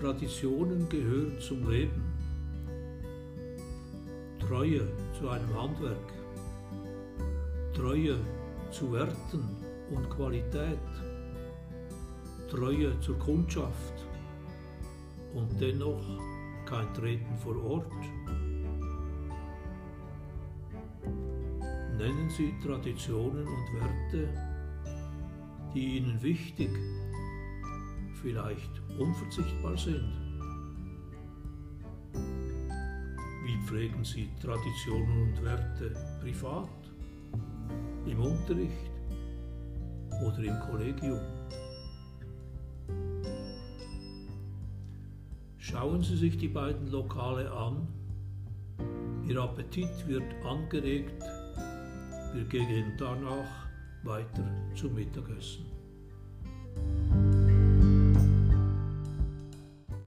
Traditionen gehören zum Leben. Treue zu einem Handwerk. Treue zu Werten und Qualität. Treue zur Kundschaft. Und dennoch kein Treten vor Ort. Nennen Sie Traditionen und Werte, die Ihnen wichtig, vielleicht unverzichtbar sind. Wie pflegen Sie Traditionen und Werte privat, im Unterricht oder im Kollegium? Schauen Sie sich die beiden Lokale an. Ihr Appetit wird angeregt. Wir gehen danach weiter zum Mittagessen.